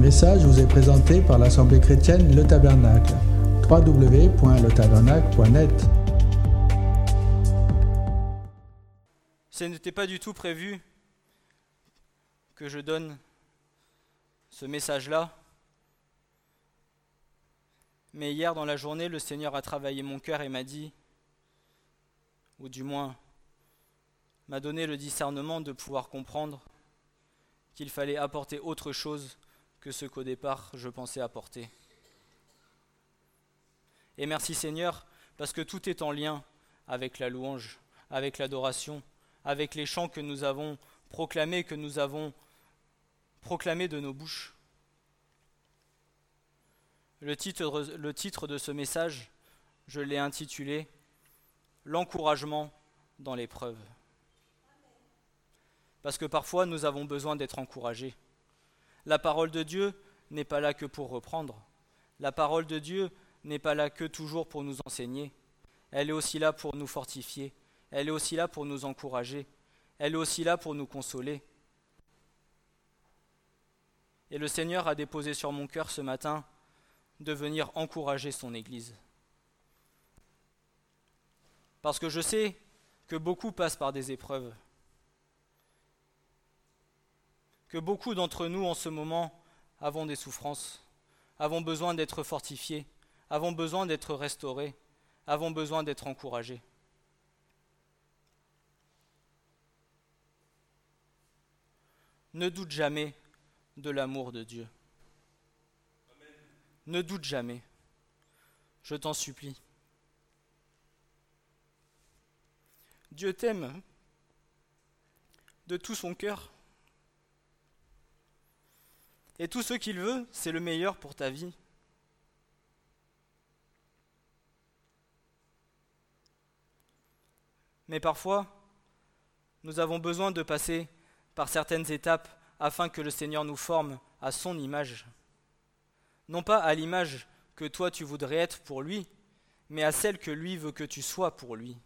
message vous est présenté par l'Assemblée chrétienne Le Tabernacle. www.letabernacle.net Ce n'était pas du tout prévu que je donne ce message-là. Mais hier dans la journée, le Seigneur a travaillé mon cœur et m'a dit, ou du moins m'a donné le discernement de pouvoir comprendre qu'il fallait apporter autre chose que ce qu'au départ je pensais apporter. Et merci Seigneur, parce que tout est en lien avec la louange, avec l'adoration, avec les chants que nous avons proclamés, que nous avons proclamés de nos bouches. Le titre, de ce message, je l'ai intitulé L'encouragement dans l'épreuve. Parce que parfois nous avons besoin d'être encouragés. La parole de Dieu n'est pas là que pour reprendre. La parole de Dieu n'est pas là que toujours pour nous enseigner. Elle est aussi là pour nous fortifier. Elle est aussi là pour nous encourager. Elle est aussi là pour nous consoler. Et le Seigneur a déposé sur mon cœur ce matin de venir encourager son Église. Parce que je sais que beaucoup passent par des épreuves. Que beaucoup d'entre nous en ce moment avons des souffrances, avons besoin d'être fortifiés, avons besoin d'être restaurés, avons besoin d'être encouragés. Ne doute jamais de l'amour de Dieu. Ne doute jamais. Je t'en supplie. Dieu t'aime de tout son cœur. Et tout ce qu'il veut, c'est le meilleur pour ta vie. Mais parfois, nous avons besoin de passer par certaines étapes afin que le Seigneur nous forme à son image. Non pas à l'image que toi tu voudrais être pour lui, mais à celle que lui veut que tu sois pour lui.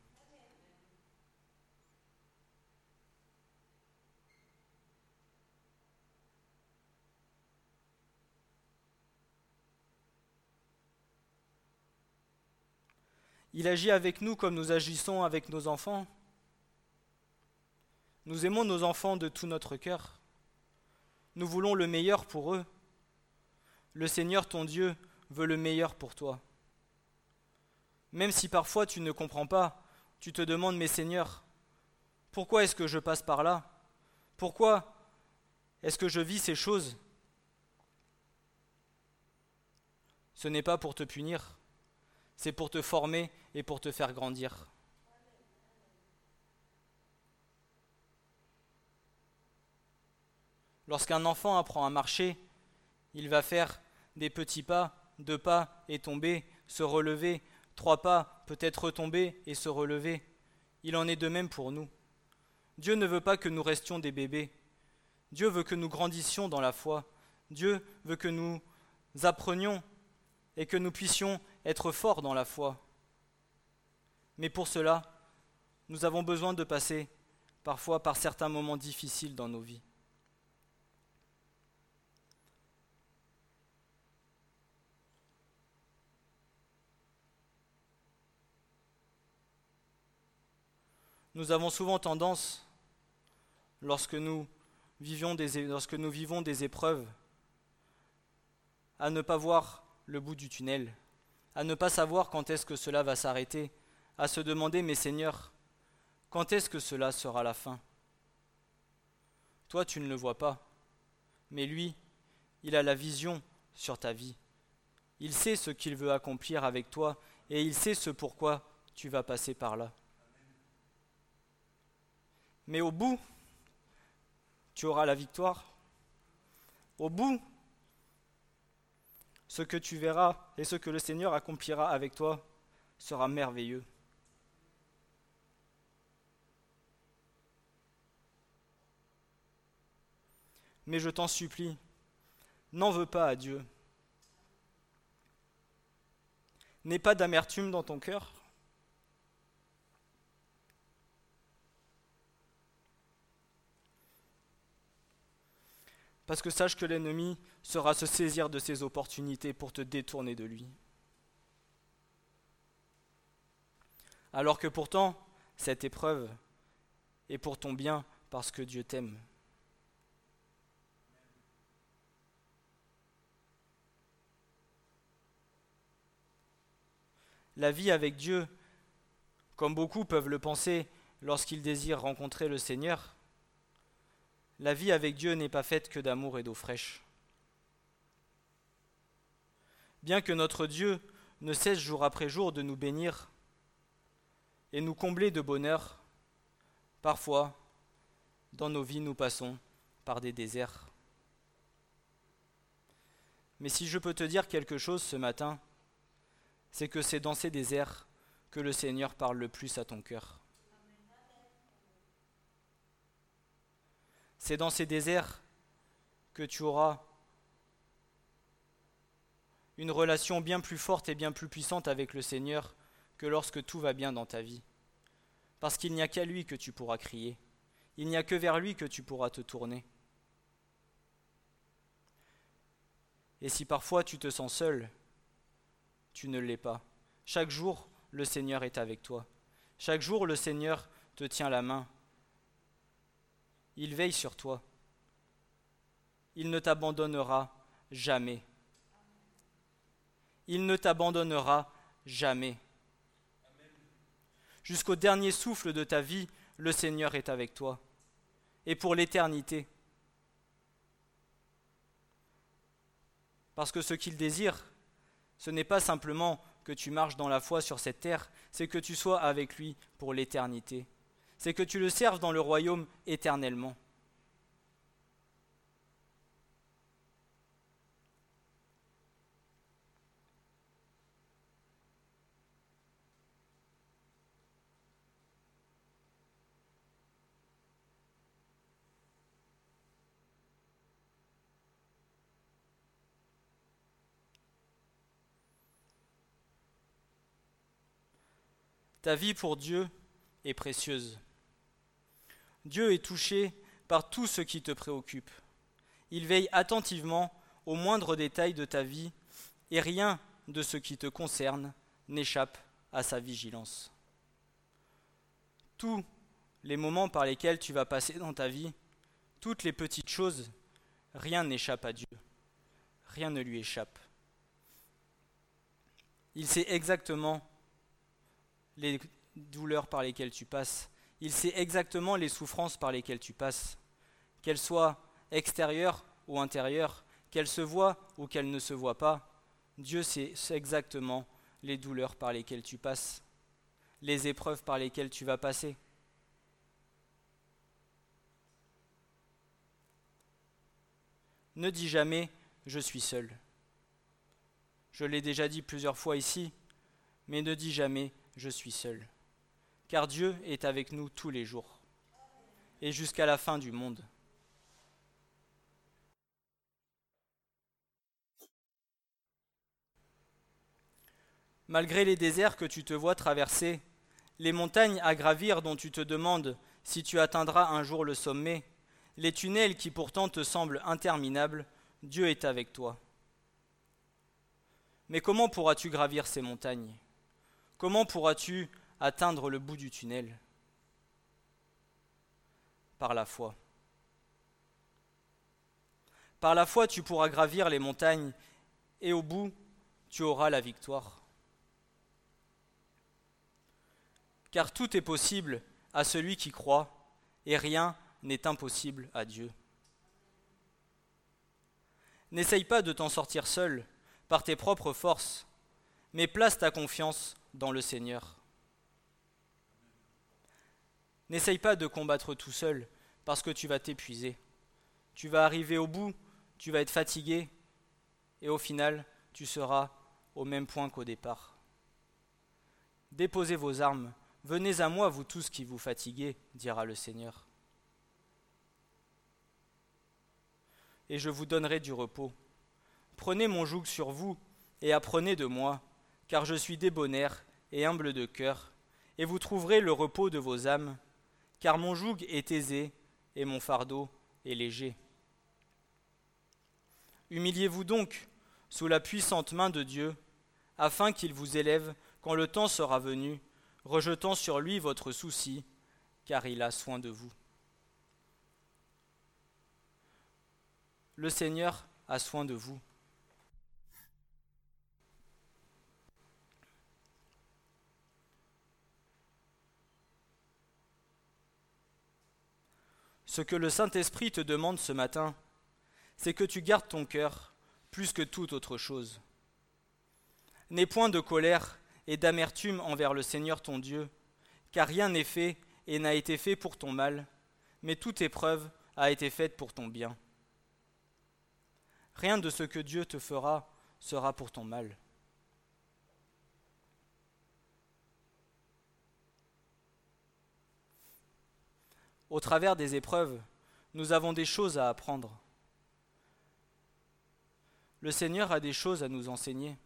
Il agit avec nous comme nous agissons avec nos enfants. Nous aimons nos enfants de tout notre cœur. Nous voulons le meilleur pour eux. Le Seigneur, ton Dieu, veut le meilleur pour toi. Même si parfois tu ne comprends pas, tu te demandes, mais Seigneur, pourquoi est-ce que je passe par là? Pourquoi est-ce que je vis ces choses? Ce n'est pas pour te punir, c'est pour te former et pour te faire grandir. Lorsqu'un enfant apprend à marcher, il va faire des petits pas, deux pas et tomber, se relever, trois pas, peut-être retomber et se relever. Il en est de même pour nous. Dieu ne veut pas que nous restions des bébés. Dieu veut que nous grandissions dans la foi. Dieu veut que nous apprenions et que nous puissions être forts dans la foi. Mais pour cela, nous avons besoin de passer parfois par certains moments difficiles dans nos vies. Nous avons souvent tendance, lorsque nous vivons des épreuves, à ne pas voir le bout du tunnel, à ne pas savoir quand est-ce que cela va s'arrêter, à se demander, mais Seigneur, quand est-ce que cela sera la fin? Toi, tu ne le vois pas, mais lui, il a la vision sur ta vie. Il sait ce qu'il veut accomplir avec toi et il sait ce pourquoi tu vas passer par là. Mais au bout, tu auras la victoire. Au bout, ce que tu verras et ce que le Seigneur accomplira avec toi sera merveilleux. Mais je t'en supplie, n'en veux pas à Dieu. N'aie pas d'amertume dans ton cœur. Parce que sache que l'ennemi sera se saisir de ces opportunités pour te détourner de lui. Alors que pourtant, cette épreuve est pour ton bien parce que Dieu t'aime. La vie avec Dieu, comme beaucoup peuvent le penser lorsqu'ils désirent rencontrer le Seigneur, la vie avec Dieu n'est pas faite que d'amour et d'eau fraîche. Bien que notre Dieu ne cesse jour après jour de nous bénir et nous combler de bonheur, parfois, dans nos vies, nous passons par des déserts. Mais si je peux te dire quelque chose ce matin, c'est que c'est dans ces déserts que le Seigneur parle le plus à ton cœur. C'est dans ces déserts que tu auras une relation bien plus forte et bien plus puissante avec le Seigneur que lorsque tout va bien dans ta vie. Parce qu'il n'y a qu'à lui que tu pourras crier. Il n'y a que vers lui que tu pourras te tourner. Et si parfois tu te sens seul, tu ne l'es pas. Chaque jour, le Seigneur est avec toi. Chaque jour, le Seigneur te tient la main. Il veille sur toi. Il ne t'abandonnera jamais. Il ne t'abandonnera jamais. Jusqu'au dernier souffle de ta vie, le Seigneur est avec toi. Et pour l'éternité. Parce que ce qu'il désire, ce n'est pas simplement que tu marches dans la foi sur cette terre, c'est que tu sois avec lui pour l'éternité. C'est que tu le serves dans le royaume éternellement. Ta vie pour Dieu est précieuse. Dieu est touché par tout ce qui te préoccupe. Il veille attentivement aux moindres détails de ta vie et rien de ce qui te concerne n'échappe à sa vigilance. Tous les moments par lesquels tu vas passer dans ta vie, toutes les petites choses, rien n'échappe à Dieu. Rien ne lui échappe. Il sait exactement les douleurs par lesquelles tu passes. Il sait exactement les souffrances par lesquelles tu passes, qu'elles soient extérieures ou intérieures, qu'elles se voient ou qu'elles ne se voient pas. Dieu sait exactement les douleurs par lesquelles tu passes, les épreuves par lesquelles tu vas passer. Ne dis jamais je suis seul. Je l'ai déjà dit plusieurs fois ici, mais ne dis jamais je suis seul. Car Dieu est avec nous tous les jours et jusqu'à la fin du monde. Malgré les déserts que tu te vois traverser, les montagnes à gravir dont tu te demandes si tu atteindras un jour le sommet, les tunnels qui pourtant te semblent interminables, Dieu est avec toi. Mais comment pourras-tu gravir ces montagnes? Comment pourras-tu atteindre le bout du tunnel Par la foi. Par la foi, tu pourras gravir les montagnes et au bout, tu auras la victoire. Car tout est possible à celui qui croit et rien n'est impossible à Dieu. N'essaye pas de t'en sortir seul par tes propres forces, mais place ta confiance dans le Seigneur. N'essaye pas de combattre tout seul parce que tu vas t'épuiser. Tu vas arriver au bout, tu vas être fatigué et au final, tu seras au même point qu'au départ. Déposez vos armes, venez à moi, vous tous qui vous fatiguez, dira le Seigneur. Et je vous donnerai du repos. Prenez mon joug sur vous et apprenez de moi, car je suis débonnaire et humble de cœur, et vous trouverez le repos de vos âmes, car mon joug est aisé et mon fardeau est léger. Humiliez-vous donc sous la puissante main de Dieu, afin qu'il vous élève quand le temps sera venu, rejetant sur lui votre souci, car il a soin de vous. Le Seigneur a soin de vous. Ce que le Saint-Esprit te demande ce matin, c'est que tu gardes ton cœur plus que toute autre chose. N'aie point de colère et d'amertume envers le Seigneur ton Dieu, car rien n'est fait et n'a été fait pour ton mal, mais toute épreuve a été faite pour ton bien. Rien de ce que Dieu te fera sera pour ton mal. Au travers des épreuves, nous avons des choses à apprendre. Le Seigneur a des choses à nous enseigner.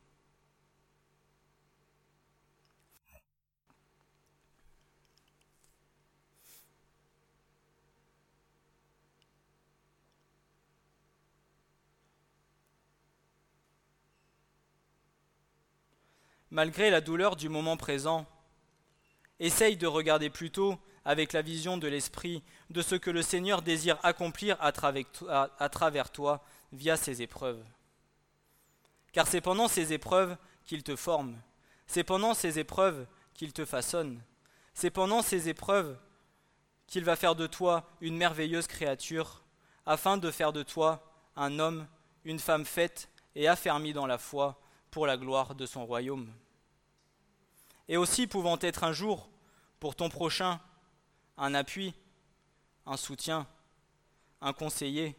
Malgré la douleur du moment présent, essaye de regarder plutôt avec la vision de l'Esprit de ce que le Seigneur désire accomplir à travers toi via ces épreuves. Car c'est pendant ces épreuves qu'il te forme, c'est pendant ces épreuves qu'il te façonne, c'est pendant ces épreuves qu'il va faire de toi une merveilleuse créature, afin de faire de toi un homme, une femme faite et affermie dans la foi pour la gloire de son royaume. Et aussi pouvant être un jour, pour ton prochain, un appui, un soutien, un conseiller,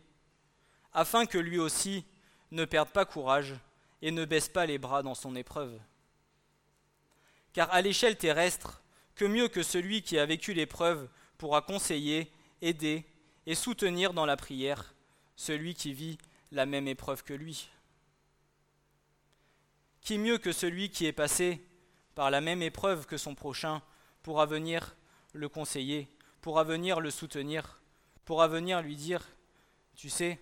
afin que lui aussi ne perde pas courage et ne baisse pas les bras dans son épreuve. Car à l'échelle terrestre, que mieux que celui qui a vécu l'épreuve pourra conseiller, aider et soutenir dans la prière celui qui vit la même épreuve que lui Qui mieux que celui qui est passé par la même épreuve que son prochain pourra venir le conseiller, pourra venir le soutenir, pourra venir lui dire, tu sais,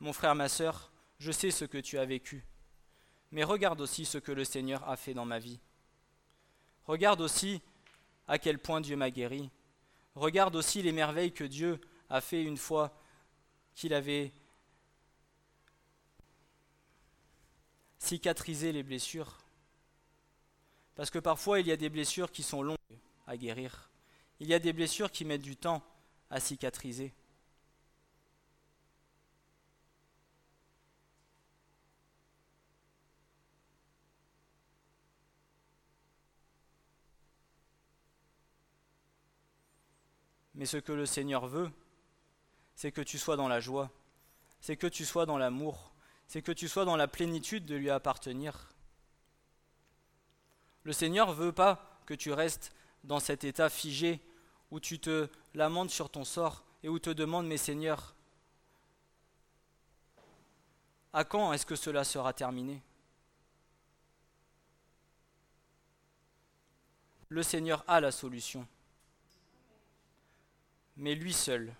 mon frère, ma sœur, je sais ce que tu as vécu, mais regarde aussi ce que le Seigneur a fait dans ma vie. Regarde aussi à quel point Dieu m'a guéri. Regarde aussi les merveilles que Dieu a fait une fois qu'il avait cicatrisé les blessures. Parce que parfois il y a des blessures qui sont longues à guérir. Il y a des blessures qui mettent du temps à cicatriser. Mais ce que le Seigneur veut, c'est que tu sois dans la joie, c'est que tu sois dans l'amour, c'est que tu sois dans la plénitude de lui appartenir. Le Seigneur veut pas que tu restes dans cet état figé où tu te lamentes sur ton sort et où te demandes, mes seigneurs, à quand est-ce que cela sera terminé? Le Seigneur a la solution, mais lui seul.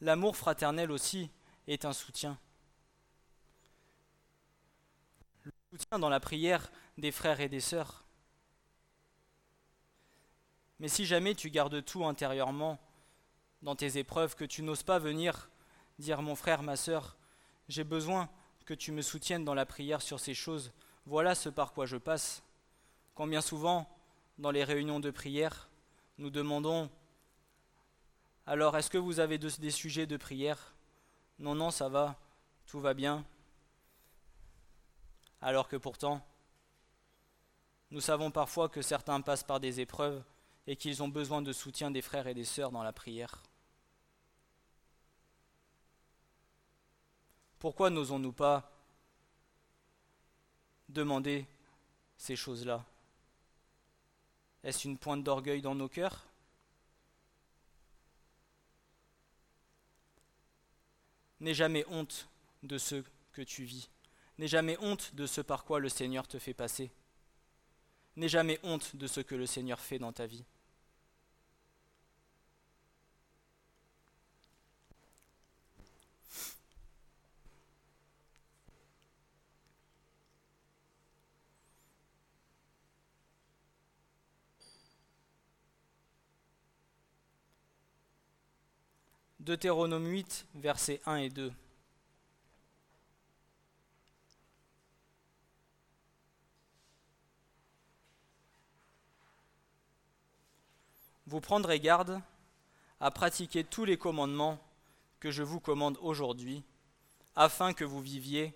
L'amour fraternel aussi est un soutien. Soutien dans la prière des frères et des sœurs. Mais si jamais tu gardes tout intérieurement dans tes épreuves, que tu n'oses pas venir dire mon frère, ma sœur, j'ai besoin que tu me soutiennes dans la prière sur ces choses, voilà ce par quoi je passe. Combien souvent, dans les réunions de prière, nous demandons alors, est-ce que vous avez des sujets de prière? Non, non, ça va, tout va bien alors que pourtant, nous savons parfois que certains passent par des épreuves et qu'ils ont besoin de soutien des frères et des sœurs dans la prière. Pourquoi n'osons-nous pas demander ces choses-là? Est-ce une pointe d'orgueil dans nos cœurs? N'aie jamais honte de ce que tu vis. N'aie jamais honte de ce par quoi le Seigneur te fait passer. N'aie jamais honte de ce que le Seigneur fait dans ta vie. Deutéronome 8, versets 1 et 2. Vous prendrez garde à pratiquer tous les commandements que je vous commande aujourd'hui, afin que vous viviez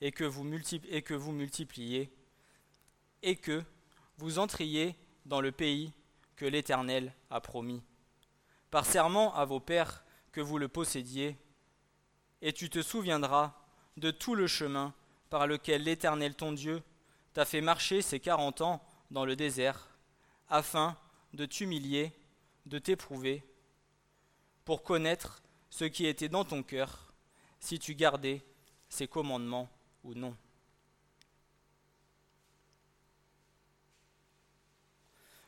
et que vous, et multipliez, et que vous entriez dans le pays que l'Éternel a promis. Par serment à vos pères que vous le possédiez, et tu te souviendras de tout le chemin par lequel l'Éternel ton Dieu t'a fait marcher ces quarante ans dans le désert, afin de t'humilier, de t'éprouver, pour connaître ce qui était dans ton cœur, si tu gardais ses commandements ou non.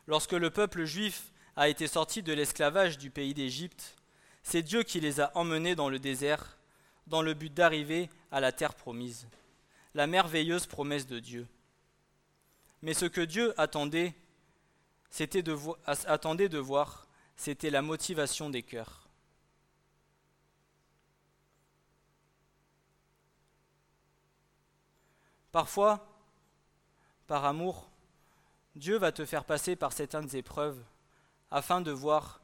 Lorsque le peuple juif a été sorti de l'esclavage du pays d'Égypte, c'est Dieu qui les a emmenés dans le désert, dans le but d'arriver à la terre promise, la merveilleuse promesse de Dieu. Mais ce que Dieu attendait, c'était de, de voir, c'était la motivation des cœurs. Parfois, par amour, Dieu va te faire passer par certaines épreuves afin de voir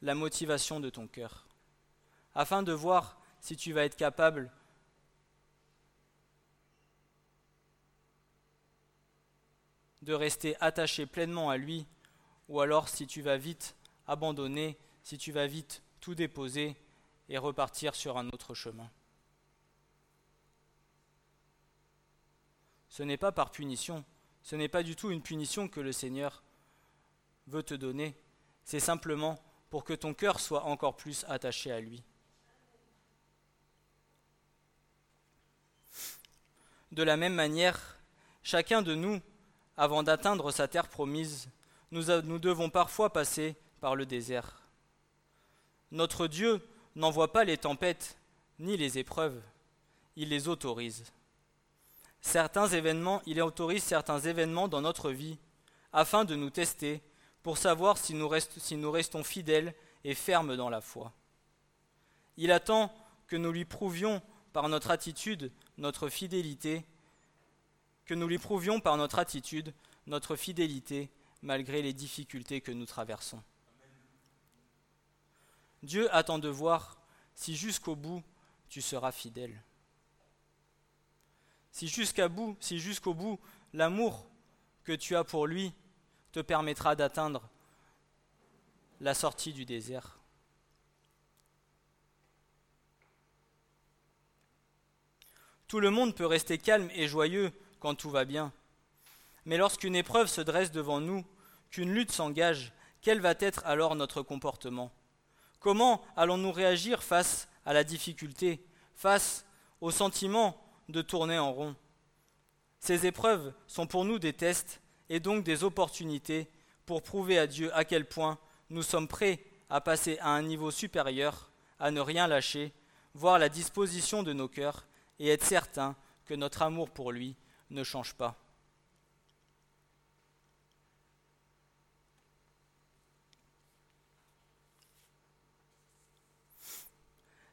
la motivation de ton cœur, afin de voir si tu vas être capable de rester attaché pleinement à lui, ou alors si tu vas vite abandonner, si tu vas vite tout déposer et repartir sur un autre chemin. Ce n'est pas par punition, ce n'est pas du tout une punition que le Seigneur veut te donner, c'est simplement pour que ton cœur soit encore plus attaché à lui. De la même manière, chacun de nous, avant d'atteindre sa terre promise, nous, devons parfois passer par le désert. Notre Dieu n'envoie pas les tempêtes ni les épreuves, il les autorise certains événements, il autorise certains événements dans notre vie afin de nous tester pour savoir si nous restons fidèles et fermes dans la foi. Il attend que nous lui prouvions par notre attitude notre fidélité, que nous lui prouvions par notre attitude notre fidélité malgré les difficultés que nous traversons. Dieu attend de voir si jusqu'au bout tu seras fidèle si jusqu'à bout, si jusqu'au bout, l'amour que tu as pour lui te permettra d'atteindre la sortie du désert. Tout le monde peut rester calme et joyeux quand tout va bien. Mais lorsqu'une épreuve se dresse devant nous, qu'une lutte s'engage, quel va être alors notre comportement? Comment allons-nous réagir face à la difficulté, face au sentiment de tourner en rond? Ces épreuves sont pour nous des tests et donc des opportunités pour prouver à Dieu à quel point nous sommes prêts à passer à un niveau supérieur, à ne rien lâcher, voir la disposition de nos cœurs et être certain que notre amour pour lui ne change pas.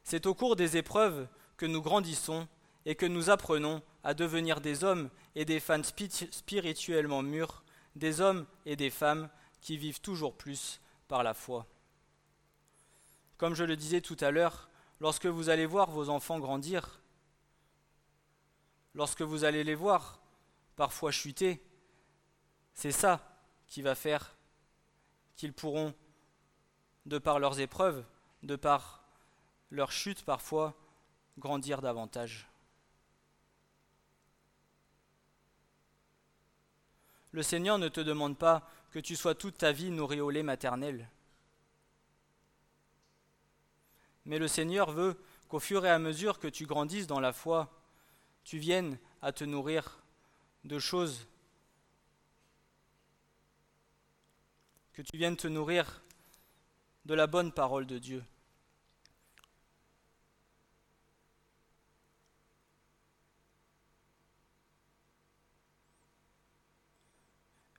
C'est au cours des épreuves que nous grandissons et que nous apprenons à devenir des hommes et des femmes spirituellement mûrs, des hommes et des femmes qui vivent toujours plus par la foi. Comme je le disais tout à l'heure, lorsque vous allez voir vos enfants grandir, lorsque vous allez les voir parfois chuter, c'est ça qui va faire qu'ils pourront, de par leurs épreuves, de par leur chute parfois, grandir davantage. Le Seigneur ne te demande pas que tu sois toute ta vie nourri au lait maternel. Mais le Seigneur veut qu'au fur et à mesure que tu grandisses dans la foi, tu viennes à te nourrir de choses, que tu viennes te nourrir de la bonne parole de Dieu.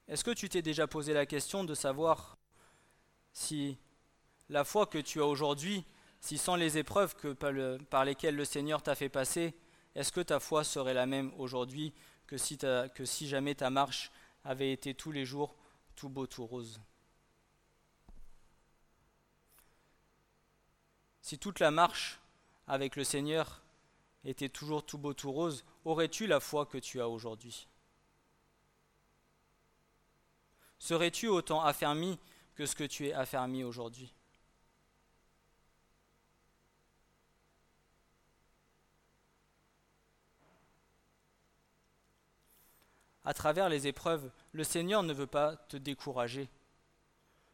Est-ce que tu t'es déjà posé la question de savoir si la foi que tu as aujourd'hui, si sans les épreuves par, lesquelles le Seigneur t'a fait passer, est-ce que ta foi serait la même aujourd'hui que si, jamais ta marche avait été tous les jours tout beau, tout rose? Si toute la marche avec le Seigneur était toujours tout beau, tout rose, aurais-tu la foi que tu as aujourd'hui? Serais-tu autant affermi que ce que tu es affermi aujourd'hui? À travers les épreuves, le Seigneur ne veut pas te décourager.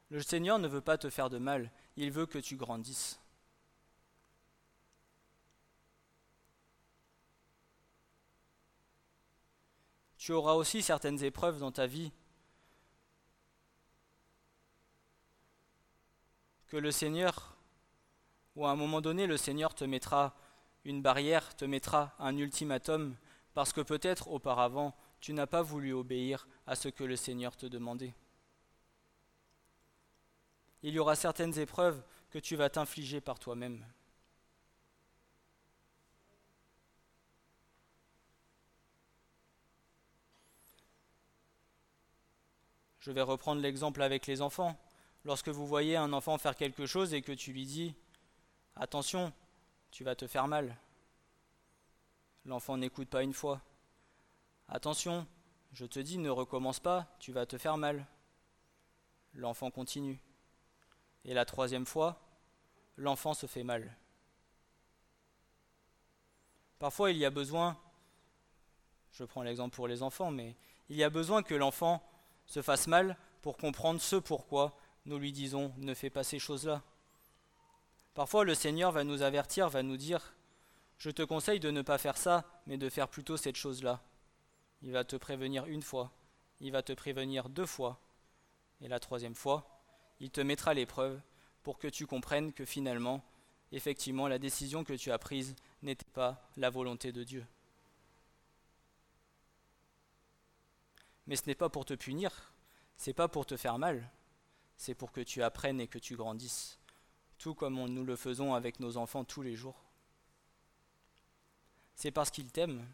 Le Seigneur ne veut pas te faire de mal, il veut que tu grandisses. Tu auras aussi certaines épreuves dans ta vie que le Seigneur, ou à un moment donné, le Seigneur te mettra une barrière, te mettra un ultimatum, parce que peut-être auparavant, tu n'as pas voulu obéir à ce que le Seigneur te demandait. Il y aura certaines épreuves que tu vas t'infliger par toi-même. Je vais reprendre l'exemple avec les enfants lorsque vous voyez un enfant faire quelque chose et que tu lui dis Attention, tu vas te faire mal. L'enfant n'écoute pas une fois. Attention, je te dis ne recommence pas, tu vas te faire mal. L'enfant continue. Et la troisième fois, l'enfant se fait mal. Parfois il y a besoin, je prends l'exemple pour les enfants, mais il y a besoin que l'enfant se fasse mal pour comprendre ce pourquoi nous lui disons ne fais pas ces choses-là. Parfois le Seigneur va nous avertir, va nous dire je te conseille de ne pas faire ça, mais de faire plutôt cette chose-là. Il va te prévenir une fois, il va te prévenir deux fois, et la troisième fois, il te mettra l'épreuve pour que tu comprennes que finalement, effectivement, la décision que tu as prise n'était pas la volonté de Dieu. Mais ce n'est pas pour te punir, c'est pas pour te faire mal, c'est pour que tu apprennes et que tu grandisses, tout comme nous le faisons avec nos enfants tous les jours. C'est parce qu'il t'aime.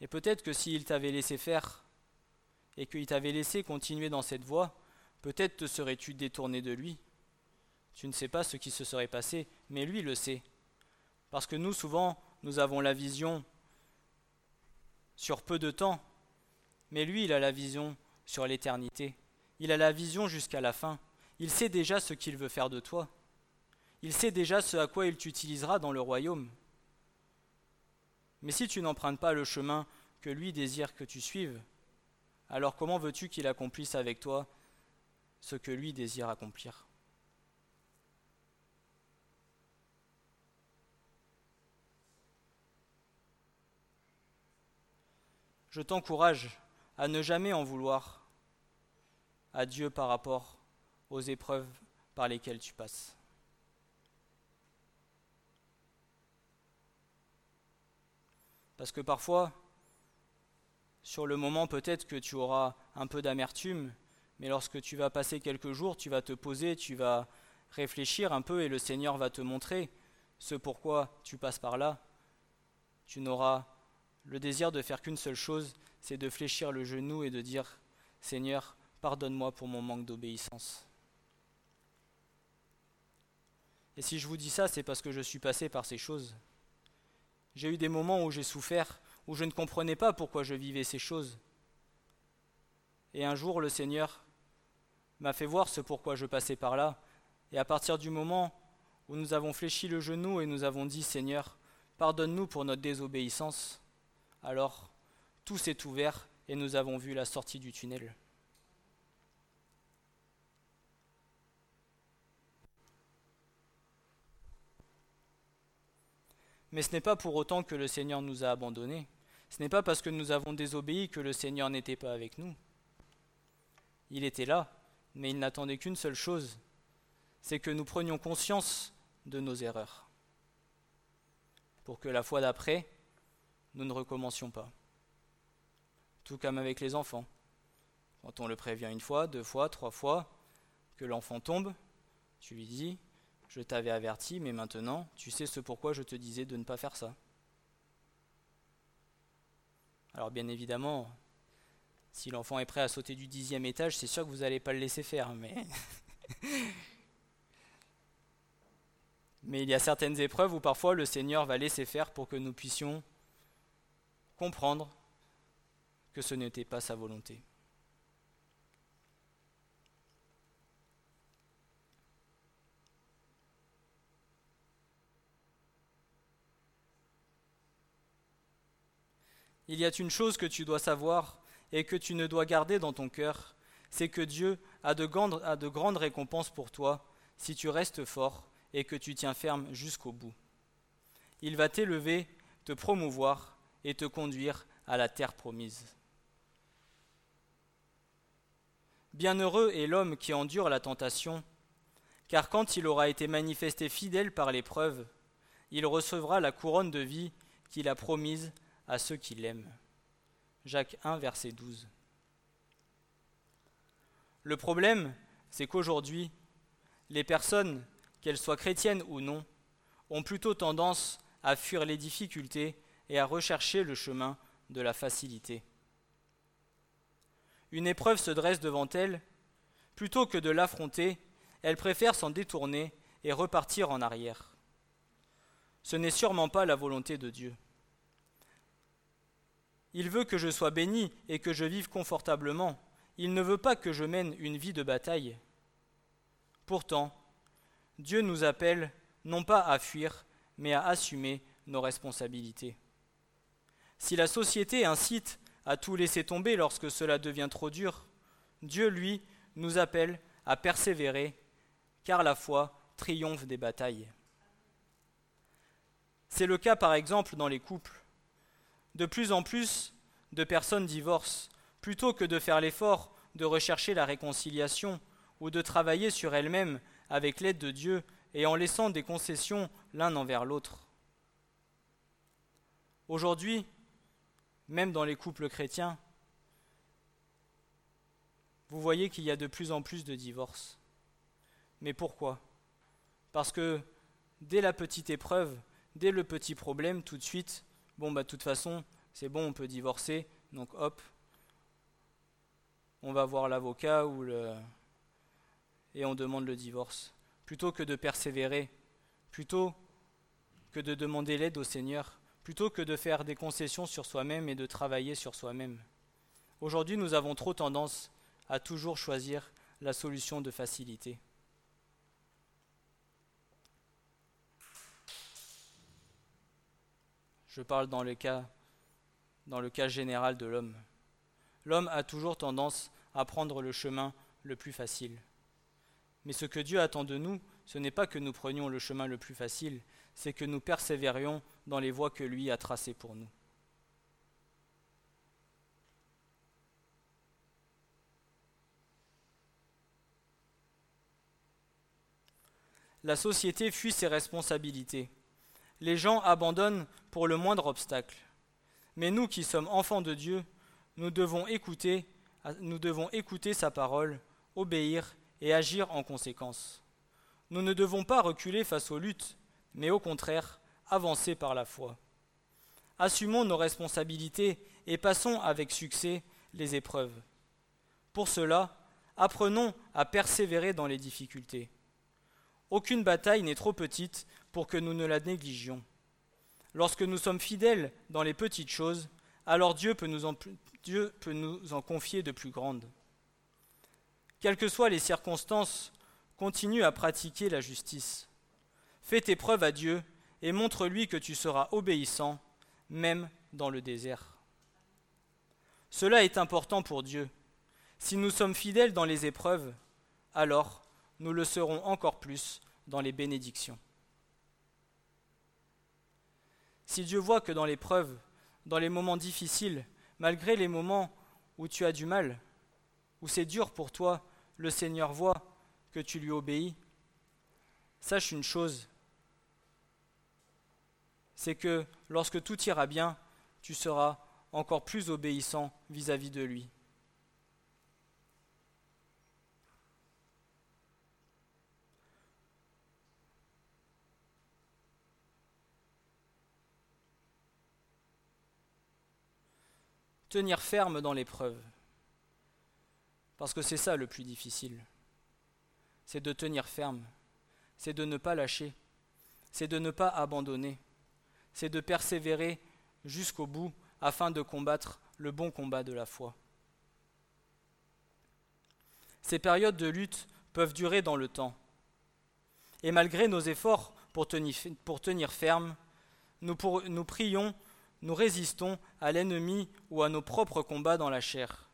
Et peut-être que s'il t'avait laissé faire et qu'il t'avait laissé continuer dans cette voie, peut-être te serais-tu détourné de lui. Tu ne sais pas ce qui se serait passé, mais lui le sait. Parce que nous, souvent, nous avons la vision sur peu de temps, mais lui, il a la vision sur l'éternité. Il a la vision jusqu'à la fin. Il sait déjà ce qu'il veut faire de toi. Il sait déjà ce à quoi il t'utilisera dans le royaume. Mais si tu n'empruntes pas le chemin que lui désire que tu suives, alors comment veux-tu qu'il accomplisse avec toi ce que lui désire accomplir? Je t'encourage à ne jamais en vouloir à Dieu par rapport aux épreuves par lesquelles tu passes. Parce que parfois, sur le moment, peut-être que tu auras un peu d'amertume, mais lorsque tu vas passer quelques jours, tu vas te poser, tu vas réfléchir un peu et le Seigneur va te montrer ce pourquoi tu passes par là. Tu n'auras le désir de faire qu'une seule chose, c'est de fléchir le genou et de dire Seigneur, pardonne-moi pour mon manque d'obéissance. Et si je vous dis ça, c'est parce que je suis passé par ces choses. J'ai eu des moments où j'ai souffert, où je ne comprenais pas pourquoi je vivais ces choses. Et un jour, le Seigneur m'a fait voir ce pourquoi je passais par là. Et à partir du moment où nous avons fléchi le genou et nous avons dit Seigneur, pardonne-nous pour notre désobéissance, alors tout s'est ouvert et nous avons vu la sortie du tunnel. Mais ce n'est pas pour autant que le Seigneur nous a abandonnés. Ce n'est pas parce que nous avons désobéi que le Seigneur n'était pas avec nous. Il était là, mais il n'attendait qu'une seule chose, c'est que nous prenions conscience de nos erreurs, pour que la fois d'après, nous ne recommencions pas. Tout comme avec les enfants. Quand on le prévient une fois, deux fois, trois fois, que l'enfant tombe, tu lui dis, je t'avais averti, mais maintenant, tu sais ce pourquoi je te disais de ne pas faire ça. Alors bien évidemment, si l'enfant est prêt à sauter du dixième étage, c'est sûr que vous n'allez pas le laisser faire, mais... mais il y a certaines épreuves où parfois le Seigneur va laisser faire pour que nous puissions comprendre que ce n'était pas sa volonté. Il y a une chose que tu dois savoir et que tu ne dois garder dans ton cœur, c'est que Dieu a de, grandes, récompenses pour toi si tu restes fort et que tu tiens ferme jusqu'au bout. Il va t'élever, te promouvoir et te conduire à la terre promise. Bienheureux est l'homme qui endure la tentation, car quand il aura été manifesté fidèle par l'épreuve, il recevra la couronne de vie qu'il a promise à ceux qui l'aiment. Jacques 1, verset 12. Le problème, c'est qu'aujourd'hui, les personnes, qu'elles soient chrétiennes ou non, ont plutôt tendance à fuir les difficultés et à rechercher le chemin de la facilité. Une épreuve se dresse devant elles, plutôt que de l'affronter, elles préfèrent s'en détourner et repartir en arrière. Ce n'est sûrement pas la volonté de Dieu. Il veut que je sois béni et que je vive confortablement. Il ne veut pas que je mène une vie de bataille. Pourtant, Dieu nous appelle non pas à fuir, mais à assumer nos responsabilités. Si la société incite à tout laisser tomber lorsque cela devient trop dur, Dieu, lui, nous appelle à persévérer, car la foi triomphe des batailles. C'est le cas par exemple dans les couples. De plus en plus de personnes divorcent, plutôt que de faire l'effort de rechercher la réconciliation ou de travailler sur elles-mêmes avec l'aide de Dieu et en laissant des concessions l'un envers l'autre. Aujourd'hui, même dans les couples chrétiens, vous voyez qu'il y a de plus en plus de divorces. Mais pourquoi? Parce que dès la petite épreuve, dès le petit problème, tout de suite, bon, bah, de toute façon, c'est bon, on peut divorcer, donc hop, on va voir l'avocat ou le. et on demande le divorce. Plutôt que de persévérer, plutôt que de demander l'aide au Seigneur, plutôt que de faire des concessions sur soi-même et de travailler sur soi-même. Aujourd'hui, nous avons trop tendance à toujours choisir la solution de facilité. Je parle dans le cas, général de l'homme. L'homme a toujours tendance à prendre le chemin le plus facile. Mais ce que Dieu attend de nous, ce n'est pas que nous prenions le chemin le plus facile, c'est que nous persévérions dans les voies que lui a tracées pour nous. La société fuit ses responsabilités les gens abandonnent pour le moindre obstacle. Mais nous qui sommes enfants de Dieu, nous devons écouter, sa parole, obéir et agir en conséquence. Nous ne devons pas reculer face aux luttes, mais au contraire, avancer par la foi. Assumons nos responsabilités et passons avec succès les épreuves. Pour cela, apprenons à persévérer dans les difficultés. Aucune bataille n'est trop petite pour que nous ne la négligions. Lorsque nous sommes fidèles dans les petites choses, alors Dieu peut nous en, confier de plus grandes. Quelles que soient les circonstances, continue à pratiquer la justice. Fais tes preuves à Dieu et montre-lui que tu seras obéissant, même dans le désert. Cela est important pour Dieu. Si nous sommes fidèles dans les épreuves, alors nous le serons encore plus dans les bénédictions. Si Dieu voit que dans l'épreuve, dans les moments difficiles, malgré les moments où tu as du mal, où c'est dur pour toi, le Seigneur voit que tu lui obéis, sache une chose, c'est que lorsque tout ira bien, tu seras encore plus obéissant vis-à-vis -vis de lui. Tenir ferme dans l'épreuve. Parce que c'est ça le plus difficile. C'est de tenir ferme, c'est de ne pas lâcher, c'est de ne pas abandonner, c'est de persévérer jusqu'au bout afin de combattre le bon combat de la foi. Ces périodes de lutte peuvent durer dans le temps. Et malgré nos efforts pour tenir, ferme, nous prions, nous résistons à l'ennemi ou à nos propres combats dans la chair.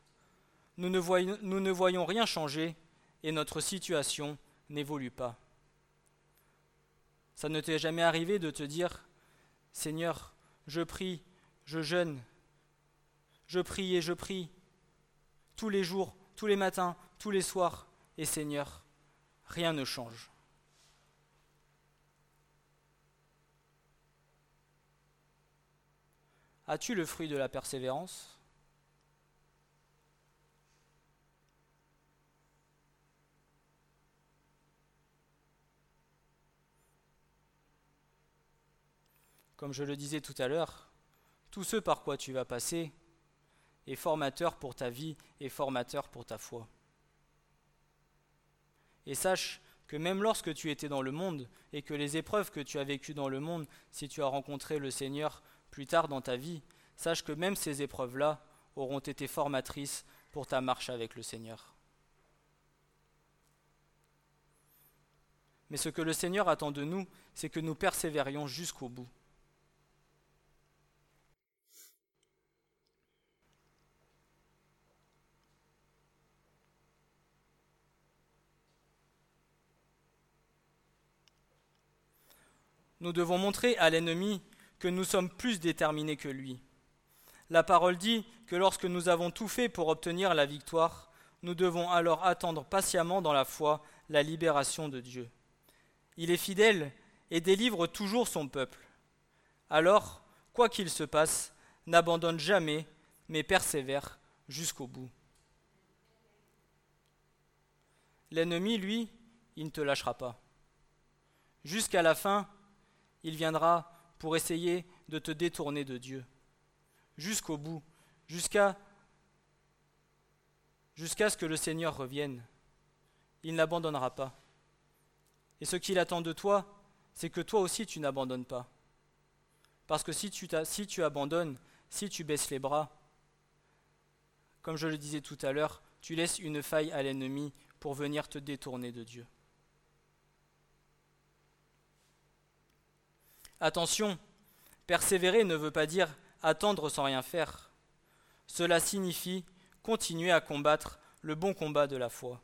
Nous ne, voyons, rien changer et notre situation n'évolue pas. Ça ne t'est jamais arrivé de te dire, Seigneur, je prie, je jeûne, je prie et je prie, tous les jours, tous les matins, tous les soirs, et Seigneur, rien ne change. As-tu le fruit de la persévérance? Comme je le disais tout à l'heure, tout ce par quoi tu vas passer est formateur pour ta vie et formateur pour ta foi. Et sache que même lorsque tu étais dans le monde et que les épreuves que tu as vécues dans le monde, si tu as rencontré le Seigneur plus tard dans ta vie, sache que même ces épreuves-là auront été formatrices pour ta marche avec le Seigneur. Mais ce que le Seigneur attend de nous, c'est que nous persévérions jusqu'au bout. Nous devons montrer à l'ennemi que nous sommes plus déterminés que lui. La parole dit que lorsque nous avons tout fait pour obtenir la victoire, nous devons alors attendre patiemment dans la foi la libération de Dieu. Il est fidèle et délivre toujours son peuple. Alors, quoi qu'il se passe, n'abandonne jamais, mais persévère jusqu'au bout. L'ennemi, lui, il ne te lâchera pas. Jusqu'à la fin, il viendra pour essayer de te détourner de Dieu. Jusqu'au bout, jusqu'à ce que le Seigneur revienne. Il n'abandonnera pas. Et ce qu'il attend de toi, c'est que toi aussi tu n'abandonnes pas. Parce que si tu, si tu abandonnes, si tu baisses les bras, comme je le disais tout à l'heure, tu laisses une faille à l'ennemi pour venir te détourner de Dieu. Attention, persévérer ne veut pas dire attendre sans rien faire. Cela signifie continuer à combattre le bon combat de la foi.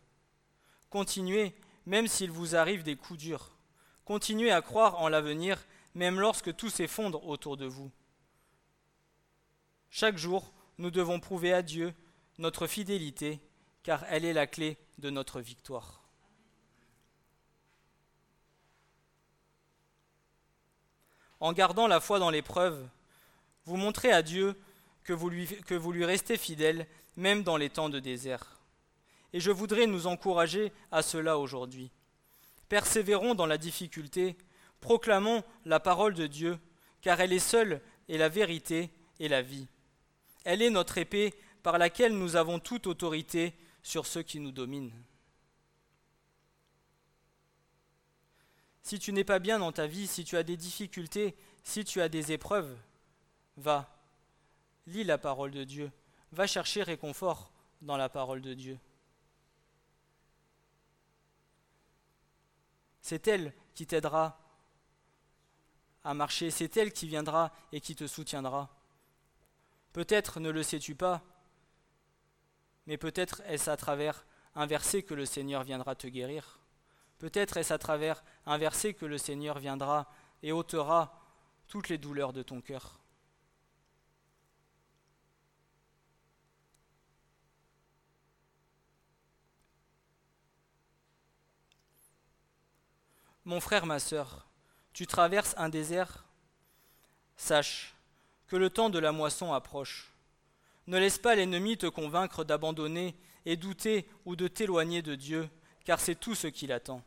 Continuez même s'il vous arrive des coups durs. Continuez à croire en l'avenir même lorsque tout s'effondre autour de vous. Chaque jour, nous devons prouver à Dieu notre fidélité, car elle est la clé de notre victoire. En gardant la foi dans l'épreuve, vous montrez à Dieu que vous, lui, restez fidèle, même dans les temps de désert. Et je voudrais nous encourager à cela aujourd'hui. Persévérons dans la difficulté, proclamons la parole de Dieu, car elle est seule et la vérité et la vie. Elle est notre épée par laquelle nous avons toute autorité sur ceux qui nous dominent. Si tu n'es pas bien dans ta vie, si tu as des difficultés, si tu as des épreuves, va, lis la parole de Dieu, va chercher réconfort dans la parole de Dieu. C'est elle qui t'aidera à marcher, c'est elle qui viendra et qui te soutiendra. Peut-être ne le sais-tu pas, mais peut-être est-ce à travers un verset que le Seigneur viendra te guérir. Peut-être est-ce à travers un verset que le Seigneur viendra et ôtera toutes les douleurs de ton cœur. Mon frère, ma sœur, tu traverses un désert Sache que le temps de la moisson approche. Ne laisse pas l'ennemi te convaincre d'abandonner et douter ou de t'éloigner de Dieu, car c'est tout ce qu'il attend.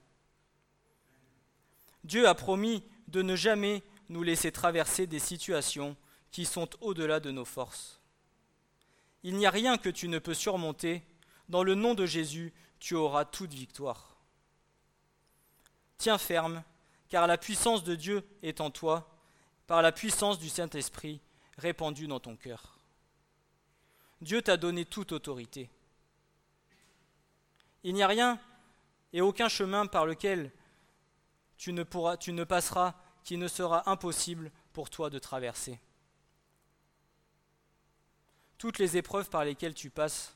Dieu a promis de ne jamais nous laisser traverser des situations qui sont au-delà de nos forces. il n'y a rien que tu ne peux surmonter. Dans le nom de Jésus, tu auras toute victoire. Tiens ferme, car la puissance de Dieu est en toi, par la puissance du Saint-Esprit répandue dans ton cœur. Dieu t'a donné toute autorité. Il n'y a rien et aucun chemin par lequel tu ne, passeras qui ne sera impossible pour toi de traverser. Toutes les épreuves par lesquelles tu passes,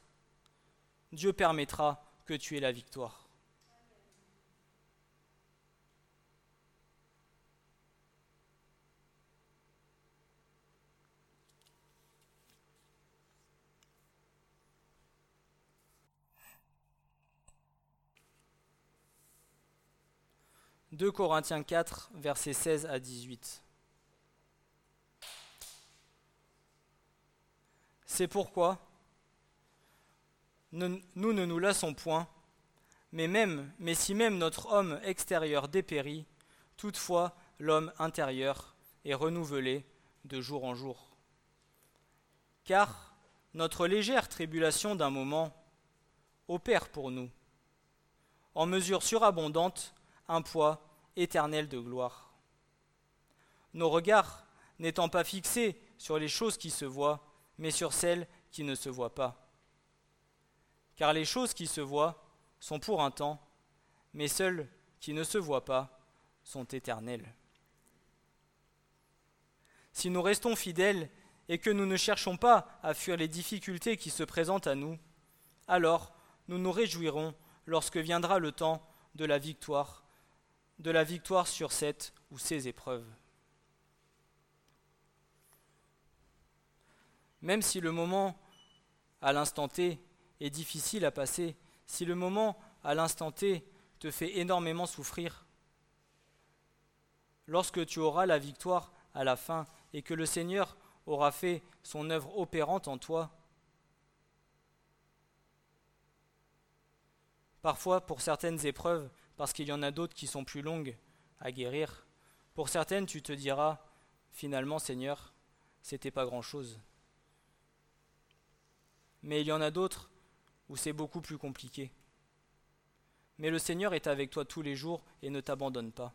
Dieu permettra que tu aies la victoire. « 2 Corinthiens 4, versets 16 à 18. C'est pourquoi nous ne nous lassons point, mais même, mais si même notre homme extérieur dépérit, toutefois l'homme intérieur est renouvelé de jour en jour. Car notre légère tribulation d'un moment opère pour nous, en mesure surabondante, un poids éternel de gloire. Nos regards n'étant pas fixés sur les choses qui se voient, mais sur celles qui ne se voient pas. Car les choses qui se voient sont pour un temps, mais celles qui ne se voient pas sont éternelles. Si nous restons fidèles et que nous ne cherchons pas à fuir les difficultés qui se présentent à nous, alors nous nous réjouirons lorsque viendra le temps de la victoire, de la victoire sur cette ou ces épreuves. Même si le moment à l'instant T est difficile à passer, si le moment à l'instant T te fait énormément souffrir, lorsque tu auras la victoire à la fin et que le Seigneur aura fait son œuvre opérante en toi, parfois pour certaines épreuves, parce qu'il y en a d'autres qui sont plus longues à guérir, pour certaines tu te diras, finalement Seigneur, c'était pas grand-chose mais il y en a d'autres où c'est beaucoup plus compliqué. Mais le Seigneur est avec toi tous les jours et ne t'abandonne pas.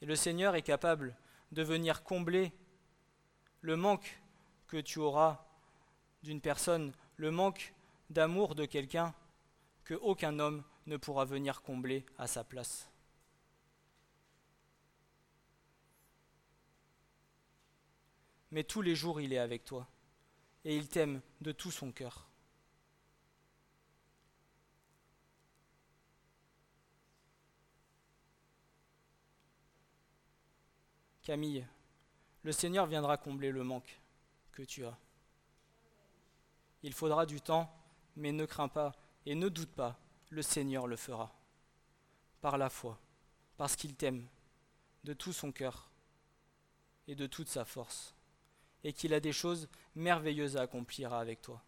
Et le Seigneur est capable de venir combler le manque que tu auras d'une personne, le manque d'amour de quelqu'un que aucun homme ne pourra venir combler à sa place. mais tous les jours il est avec toi, et il t'aime de tout son cœur. Camille, le Seigneur viendra combler le manque Il faudra du temps, mais ne crains pas et ne doute pas, le Seigneur le fera. Par la foi, parce qu'il t'aime de tout son cœur et de toute sa force et qu'il a des choses merveilleuses à accomplir avec toi.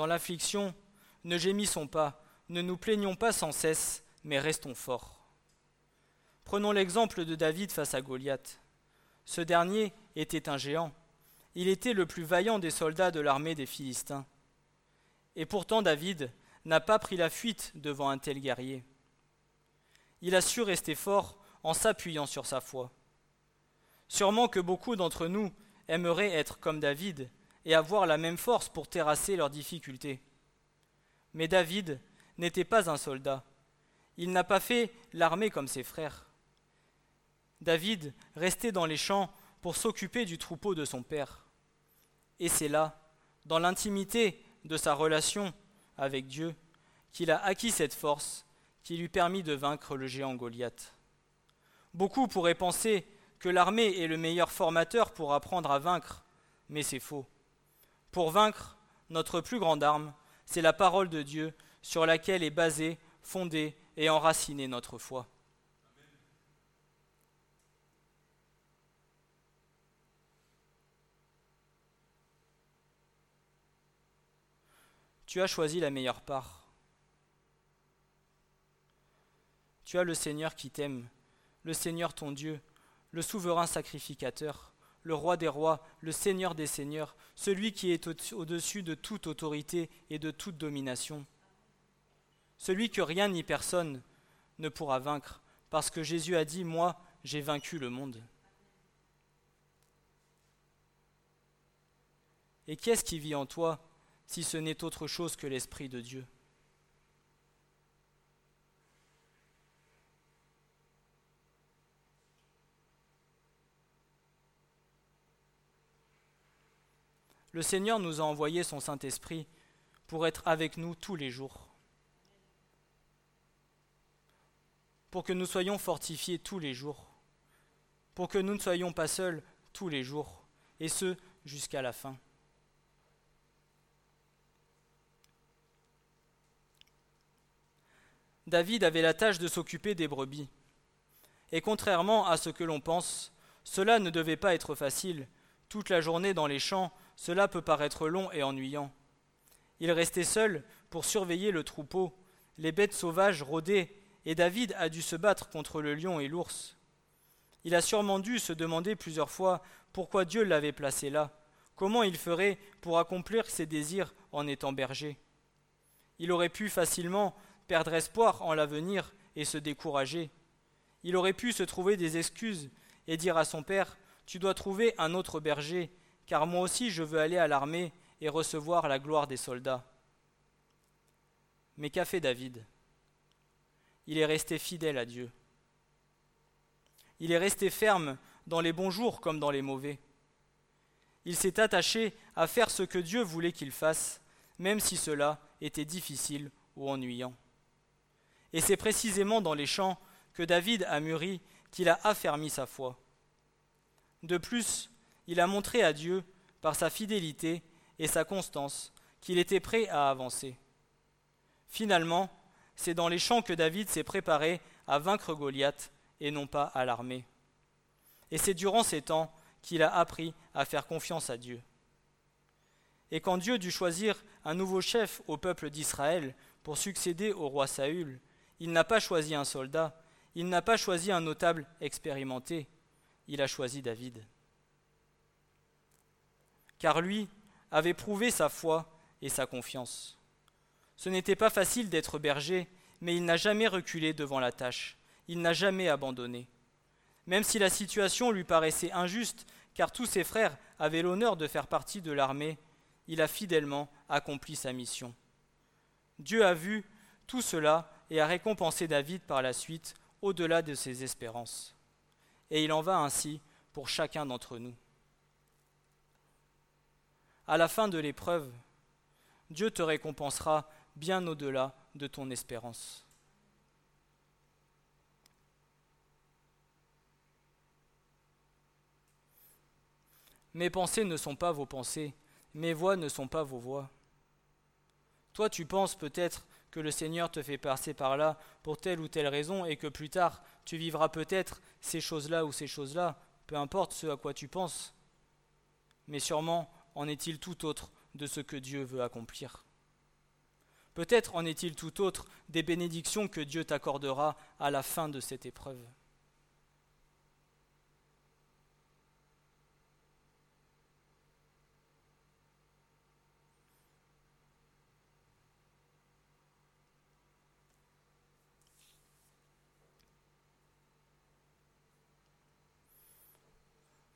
Dans l'affliction, ne gémissons pas, ne nous plaignons pas sans cesse, mais restons forts. Prenons l'exemple de David face à Goliath. Ce dernier était un géant. Il était le plus vaillant des soldats de l'armée des Philistins. Et pourtant David n'a pas pris la fuite devant un tel guerrier. Il a su rester fort en s'appuyant sur sa foi. Sûrement que beaucoup d'entre nous aimeraient être comme David et avoir la même force pour terrasser leurs difficultés. Mais David n'était pas un soldat. Il n'a pas fait l'armée comme ses frères. David restait dans les champs pour s'occuper du troupeau de son père. Et c'est là, dans l'intimité de sa relation avec Dieu, qu'il a acquis cette force qui lui permit de vaincre le géant Goliath. Beaucoup pourraient penser que l'armée est le meilleur formateur pour apprendre à vaincre, mais c'est faux. Pour vaincre, notre plus grande arme, c'est la parole de Dieu sur laquelle est basée, fondée et enracinée notre foi. Tu as choisi la meilleure part. Tu as le Seigneur qui t'aime, le Seigneur ton Dieu, le souverain sacrificateur, le roi des rois, le Seigneur des seigneurs, celui qui est au-dessus de toute autorité et de toute domination, celui que rien ni personne ne pourra vaincre, parce que Jésus a dit, moi, j'ai vaincu le monde. Et qui est-ce qui vit en toi si ce n'est autre chose que l'Esprit de Dieu? Le Seigneur nous a envoyé son Saint-Esprit pour être avec nous tous les jours, pour que nous soyons fortifiés tous les jours, pour que nous ne soyons pas seuls tous les jours, et ce jusqu'à la fin. David avait la tâche de s'occuper des brebis. Et contrairement à ce que l'on pense, cela ne devait pas être facile. Toute la journée dans les champs, cela peut paraître long et ennuyant. Il restait seul pour surveiller le troupeau. Les bêtes sauvages rôdaient, et David a dû se battre contre le lion et l'ours. Il a sûrement dû se demander plusieurs fois pourquoi Dieu l'avait placé là, comment il ferait pour accomplir ses désirs en étant berger. Il aurait pu facilement perdre espoir en l'avenir et se décourager. Il aurait pu se trouver des excuses et dire à son père Tu dois trouver un autre berger, car moi aussi je veux aller à l'armée et recevoir la gloire des soldats. Mais qu'a fait David? Il est resté fidèle à Dieu. Il est resté ferme dans les bons jours comme dans les mauvais. Il s'est attaché à faire ce que Dieu voulait qu'il fasse, même si cela était difficile ou ennuyant. Et c'est précisément dans les champs que David a mûri qu'il a affermi sa foi. De plus, il a montré à Dieu, par sa fidélité et sa constance, qu'il était prêt à avancer. Finalement, c'est dans les champs que David s'est préparé à vaincre Goliath et non pas à l'armée. Et c'est durant ces temps qu'il a appris à faire confiance à Dieu. Et quand Dieu dut choisir un nouveau chef au peuple d'Israël pour succéder au roi Saül, il n'a pas choisi un soldat, il n'a pas choisi un notable expérimenté, il a choisi David. Car lui avait prouvé sa foi et sa confiance. Ce n'était pas facile d'être berger, mais il n'a jamais reculé devant la tâche, il n'a jamais abandonné. Même si la situation lui paraissait injuste, car tous ses frères avaient l'honneur de faire partie de l'armée, il a fidèlement accompli sa mission. Dieu a vu tout cela et a récompensé David par la suite au-delà de ses espérances. Et il en va ainsi pour chacun d'entre nous. À la fin de l'épreuve, Dieu te récompensera bien au-delà de ton espérance. Mes pensées ne sont pas vos pensées, mes voix ne sont pas vos voix. Toi, tu penses peut-être que le Seigneur te fait passer par là pour telle ou telle raison et que plus tard tu vivras peut-être ces choses-là ou ces choses-là, peu importe ce à quoi tu penses. Mais sûrement en est-il tout autre de ce que Dieu veut accomplir? Peut-être en est-il tout autre des bénédictions que Dieu t'accordera à la fin de cette épreuve.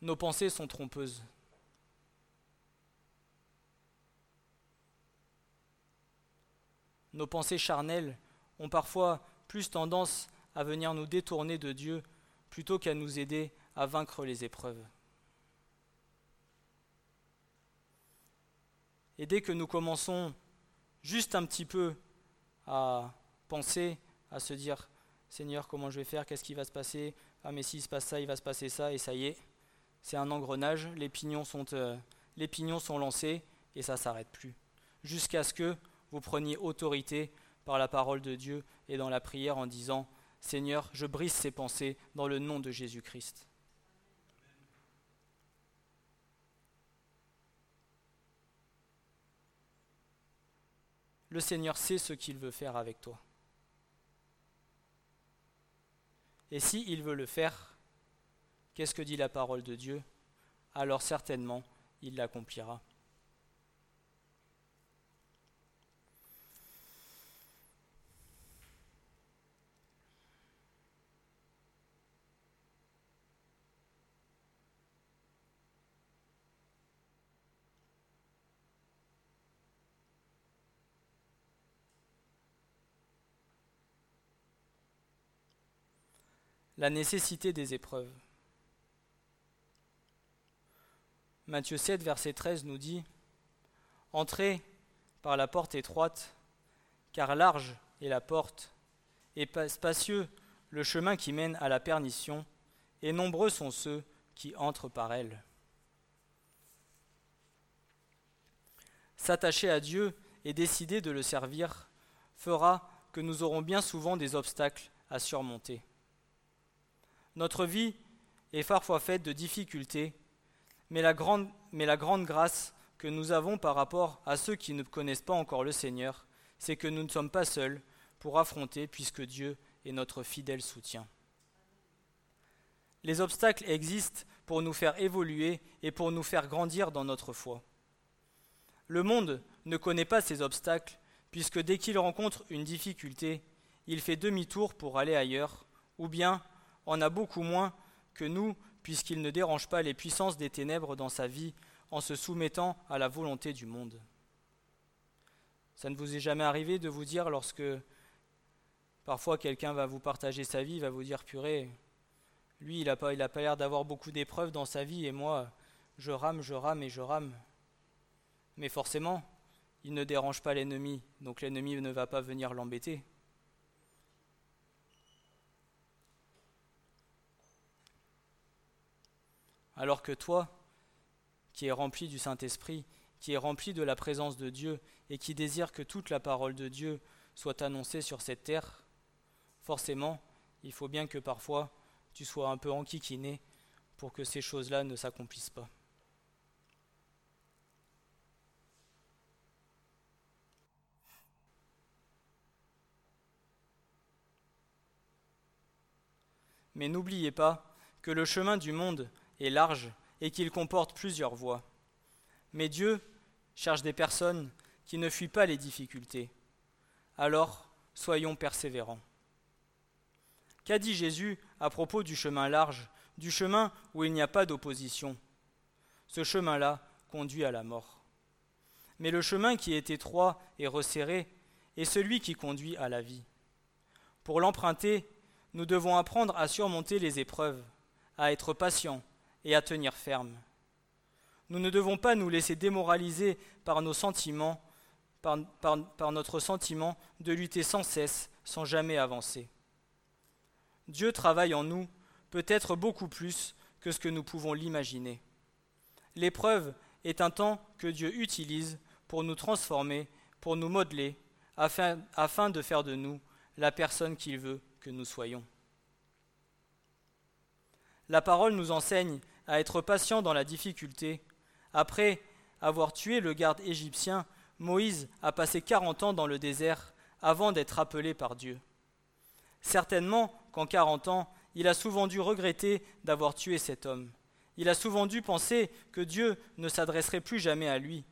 nos pensées sont trompeuses. Nos pensées charnelles ont parfois plus tendance à venir nous détourner de Dieu plutôt qu'à nous aider à vaincre les épreuves. Et dès que nous commençons juste un petit peu à penser, à se dire Seigneur, comment je vais faire Qu'est-ce qui va se passer? Ah, mais s'il se passe ça, il va se passer ça, et ça y est, c'est un engrenage, les pignons sont, euh, les pignons sont lancés et ça ne s'arrête plus. Jusqu'à ce que vous preniez autorité par la parole de Dieu et dans la prière en disant Seigneur, je brise ces pensées dans le nom de Jésus-Christ. Le Seigneur sait ce qu'il veut faire avec toi. Et si il veut le faire, qu'est-ce que dit la parole de Dieu? Alors certainement, il l'accomplira. La nécessité des épreuves. Matthieu 7, verset 13 nous dit Entrez par la porte étroite, car large est la porte, et spacieux le chemin qui mène à la perdition, et nombreux sont ceux qui entrent par elle. S'attacher à Dieu et décider de le servir fera que nous aurons bien souvent des obstacles à surmonter. Notre vie est parfois faite de difficultés, mais la, grande, grâce que nous avons par rapport à ceux qui ne connaissent pas encore le Seigneur, c'est que nous ne sommes pas seuls pour affronter puisque Dieu est notre fidèle soutien. Les obstacles existent pour nous faire évoluer et pour nous faire grandir dans notre foi. Le monde ne connaît pas ces obstacles puisque dès qu'il rencontre une difficulté, il fait demi-tour pour aller ailleurs, ou bien en a beaucoup moins que nous, puisqu'il ne dérange pas les puissances des ténèbres dans sa vie en se soumettant à la volonté du monde. Ça ne vous est jamais arrivé de vous dire lorsque parfois quelqu'un va vous partager sa vie, va vous dire purée, lui il n'a pas, pas l'air d'avoir beaucoup d'épreuves dans sa vie et moi je rame, je rame et je rame. Mais forcément, il ne dérange pas l'ennemi, donc l'ennemi ne va pas venir l'embêter. Alors que toi, qui es rempli du Saint-Esprit, qui es rempli de la présence de Dieu et qui désire que toute la parole de Dieu soit annoncée sur cette terre, forcément, il faut bien que parfois tu sois un peu enquiquiné pour que ces choses-là ne s'accomplissent pas. Mais n'oubliez pas que le chemin du monde est large et qu'il comporte plusieurs voies. Mais Dieu cherche des personnes qui ne fuient pas les difficultés. Alors, soyons persévérants. Qu'a dit Jésus à propos du chemin large, du chemin où il n'y a pas d'opposition? Ce chemin-là conduit à la mort. Mais le chemin qui est étroit et resserré est celui qui conduit à la vie. Pour l'emprunter, nous devons apprendre à surmonter les épreuves, à être patients, et à tenir ferme. Nous ne devons pas nous laisser démoraliser par nos sentiments, par, par, notre sentiment de lutter sans cesse, sans jamais avancer. Dieu travaille en nous peut-être beaucoup plus que ce que nous pouvons l'imaginer. L'épreuve est un temps que Dieu utilise pour nous transformer, pour nous modeler, afin, afin de faire de nous la personne qu'il veut que nous soyons. La parole nous enseigne à être patient dans la difficulté. Après avoir tué le garde égyptien, Moïse a passé quarante ans dans le désert avant d'être appelé par Dieu. Certainement qu'en quarante ans, il a souvent dû regretter d'avoir tué cet homme. Il a souvent dû penser que Dieu ne s'adresserait plus jamais à lui.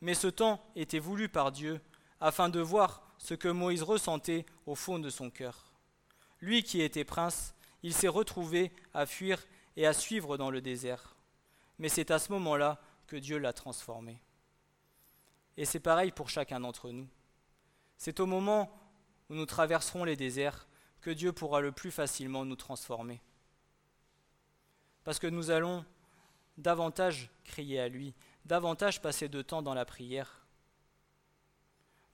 Mais ce temps était voulu par Dieu afin de voir ce que Moïse ressentait au fond de son cœur. Lui qui était prince, il s'est retrouvé à fuir et à suivre dans le désert. Mais c'est à ce moment-là que Dieu l'a transformé. Et c'est pareil pour chacun d'entre nous. C'est au moment où nous traverserons les déserts que Dieu pourra le plus facilement nous transformer. Parce que nous allons davantage crier à lui, davantage passer de temps dans la prière.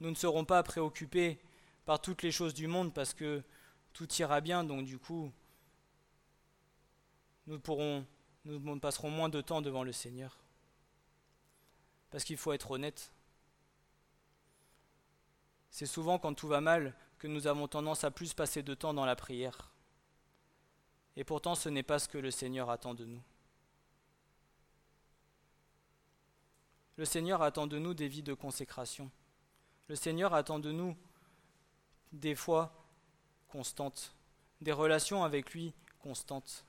Nous ne serons pas préoccupés par toutes les choses du monde parce que tout ira bien, donc du coup, nous, passerons moins de temps devant le Seigneur. Parce qu'il faut être honnête. C'est souvent quand tout va mal que nous avons tendance à plus passer de temps dans la prière. Et pourtant ce n'est pas ce que le Seigneur attend de nous. Le Seigneur attend de nous des vies de consécration. Le Seigneur attend de nous des fois constantes, des relations avec lui constantes.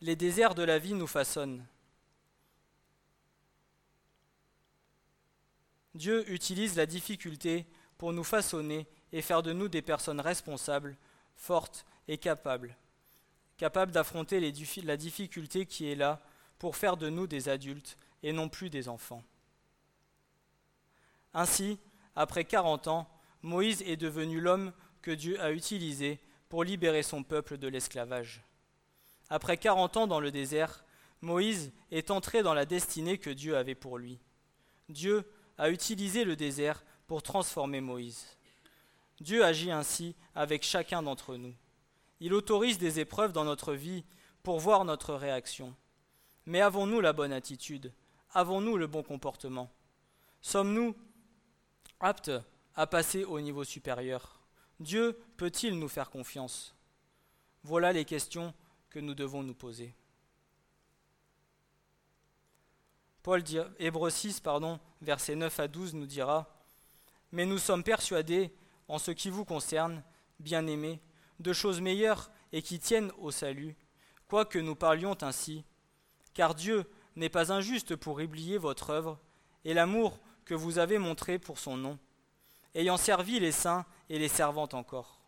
Les déserts de la vie nous façonnent. Dieu utilise la difficulté pour nous façonner et faire de nous des personnes responsables, fortes et capables capable d'affronter la difficulté qui est là pour faire de nous des adultes et non plus des enfants. Ainsi, après quarante ans, Moïse est devenu l'homme que Dieu a utilisé pour libérer son peuple de l'esclavage. Après quarante ans dans le désert, Moïse est entré dans la destinée que Dieu avait pour lui. Dieu a utilisé le désert pour transformer Moïse. Dieu agit ainsi avec chacun d'entre nous. Il autorise des épreuves dans notre vie pour voir notre réaction. Mais avons-nous la bonne attitude? Avons-nous le bon comportement? Sommes-nous aptes à passer au niveau supérieur? Dieu peut-il nous faire confiance? Voilà les questions que nous devons nous poser. Paul dit, Hébreux 6, pardon, versets 9 à 12 nous dira Mais nous sommes persuadés, en ce qui vous concerne, bien-aimés, de choses meilleures et qui tiennent au salut, quoique nous parlions ainsi. Car Dieu n'est pas injuste pour oublier votre œuvre et l'amour que vous avez montré pour son nom, ayant servi les saints et les servantes encore.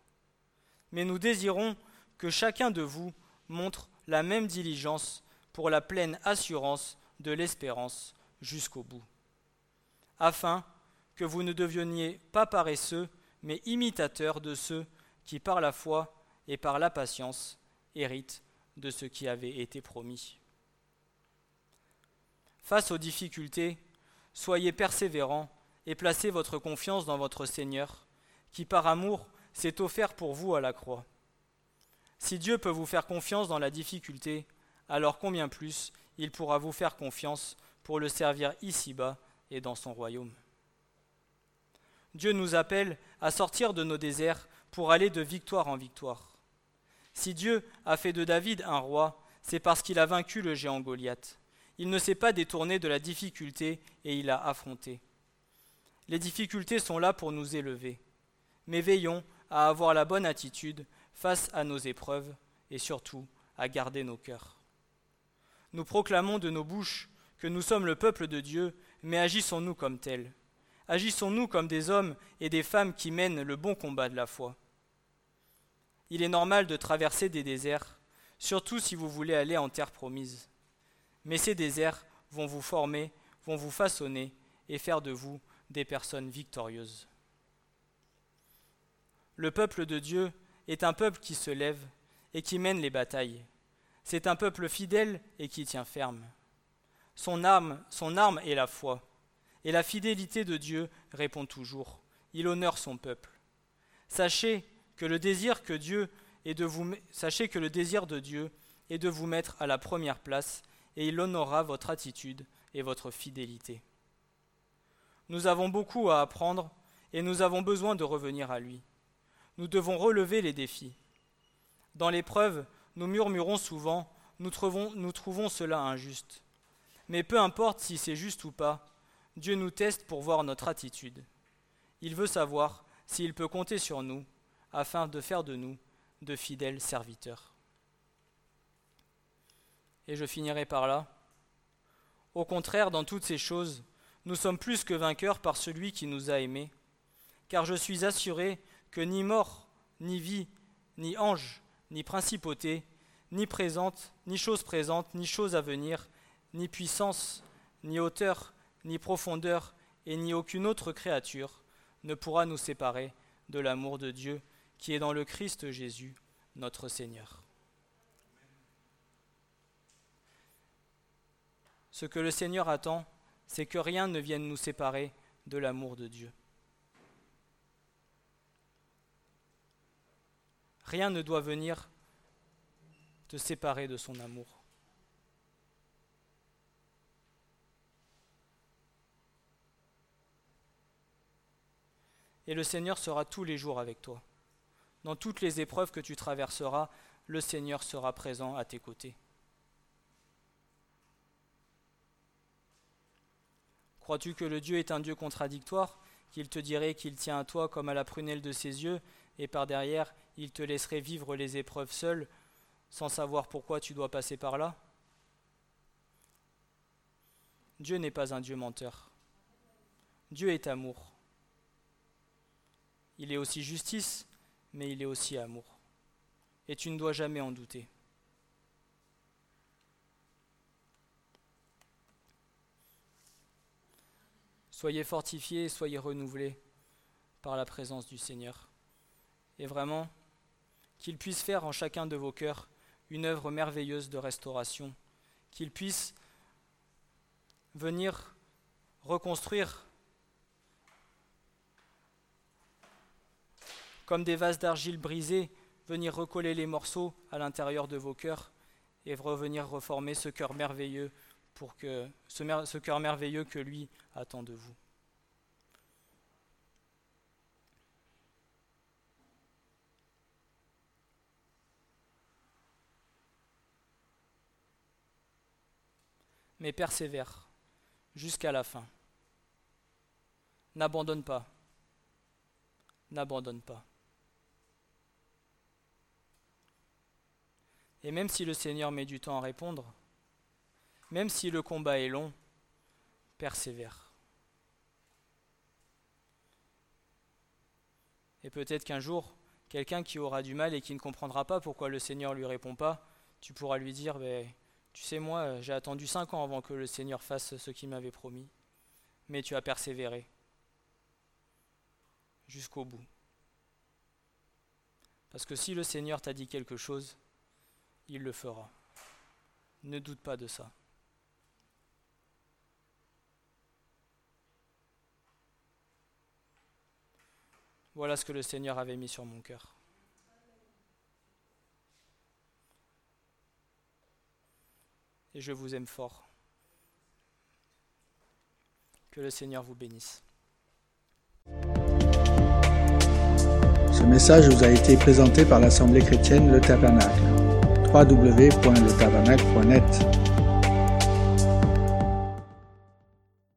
Mais nous désirons que chacun de vous montre la même diligence pour la pleine assurance de l'espérance jusqu'au bout, afin que vous ne deveniez pas paresseux, mais imitateurs de ceux qui par la foi et par la patience héritent de ce qui avait été promis. Face aux difficultés, soyez persévérants et placez votre confiance dans votre Seigneur, qui par amour s'est offert pour vous à la croix. Si Dieu peut vous faire confiance dans la difficulté, alors combien plus il pourra vous faire confiance pour le servir ici-bas et dans son royaume. Dieu nous appelle à sortir de nos déserts pour aller de victoire en victoire. Si Dieu a fait de David un roi, c'est parce qu'il a vaincu le géant Goliath. Il ne s'est pas détourné de la difficulté et il a affronté. Les difficultés sont là pour nous élever. Mais veillons à avoir la bonne attitude face à nos épreuves et surtout à garder nos cœurs. Nous proclamons de nos bouches que nous sommes le peuple de Dieu, mais agissons-nous comme tels Agissons-nous comme des hommes et des femmes qui mènent le bon combat de la foi il est normal de traverser des déserts, surtout si vous voulez aller en terre promise. Mais ces déserts vont vous former, vont vous façonner et faire de vous des personnes victorieuses. Le peuple de Dieu est un peuple qui se lève et qui mène les batailles. C'est un peuple fidèle et qui tient ferme. Son arme, son arme est la foi. Et la fidélité de Dieu répond toujours. Il honore son peuple. Sachez que le désir de sachez que le désir de Dieu est de vous mettre à la première place et il honorera votre attitude et votre fidélité. Nous avons beaucoup à apprendre et nous avons besoin de revenir à lui. Nous devons relever les défis. Dans l'épreuve, nous murmurons souvent, nous trouvons, cela injuste. Mais peu importe si c'est juste ou pas, Dieu nous teste pour voir notre attitude. Il veut savoir s'il peut compter sur nous afin de faire de nous de fidèles serviteurs. Et je finirai par là. Au contraire, dans toutes ces choses, nous sommes plus que vainqueurs par celui qui nous a aimés, car je suis assuré que ni mort, ni vie, ni ange, ni principauté, ni présente, ni chose présente, ni chose à venir, ni puissance, ni hauteur, ni profondeur, et ni aucune autre créature ne pourra nous séparer de l'amour de Dieu qui est dans le Christ Jésus, notre Seigneur. Ce que le Seigneur attend, c'est que rien ne vienne nous séparer de l'amour de Dieu. Rien ne doit venir te séparer de son amour. Et le Seigneur sera tous les jours avec toi. Dans toutes les épreuves que tu traverseras, le Seigneur sera présent à tes côtés. Crois-tu que le Dieu est un Dieu contradictoire, qu'il te dirait qu'il tient à toi comme à la prunelle de ses yeux et par derrière, il te laisserait vivre les épreuves seul, sans savoir pourquoi tu dois passer par là Dieu n'est pas un Dieu menteur. Dieu est amour. Il est aussi justice, mais il est aussi amour. Et tu ne dois jamais en douter. Soyez fortifiés, soyez renouvelés par la présence du Seigneur. Et vraiment, qu'il puisse faire en chacun de vos cœurs une œuvre merveilleuse de restauration, qu'il puisse venir reconstruire comme des vases d'argile brisés, venir recoller les morceaux à l'intérieur de vos cœurs et revenir reformer ce cœur merveilleux pour que ce, ce cœur merveilleux que lui attend de vous. Mais persévère jusqu'à la fin. N'abandonne pas. N'abandonne pas. Et même si le Seigneur met du temps à répondre, même si le combat est long, persévère. Et peut-être qu'un jour, quelqu'un qui aura du mal et qui ne comprendra pas pourquoi le Seigneur lui répond pas, tu pourras lui dire, ben, tu sais, moi, j'ai attendu cinq ans avant que le Seigneur fasse ce qu'il m'avait promis, mais tu as persévéré jusqu'au bout. Parce que si le Seigneur t'a dit quelque chose, il le fera. Ne doute pas de ça. Voilà ce que le Seigneur avait mis sur mon cœur. Et je vous aime fort. Que le Seigneur vous bénisse. Ce message vous a été présenté par l'Assemblée chrétienne Le Tabernacle. www.letabernacle.net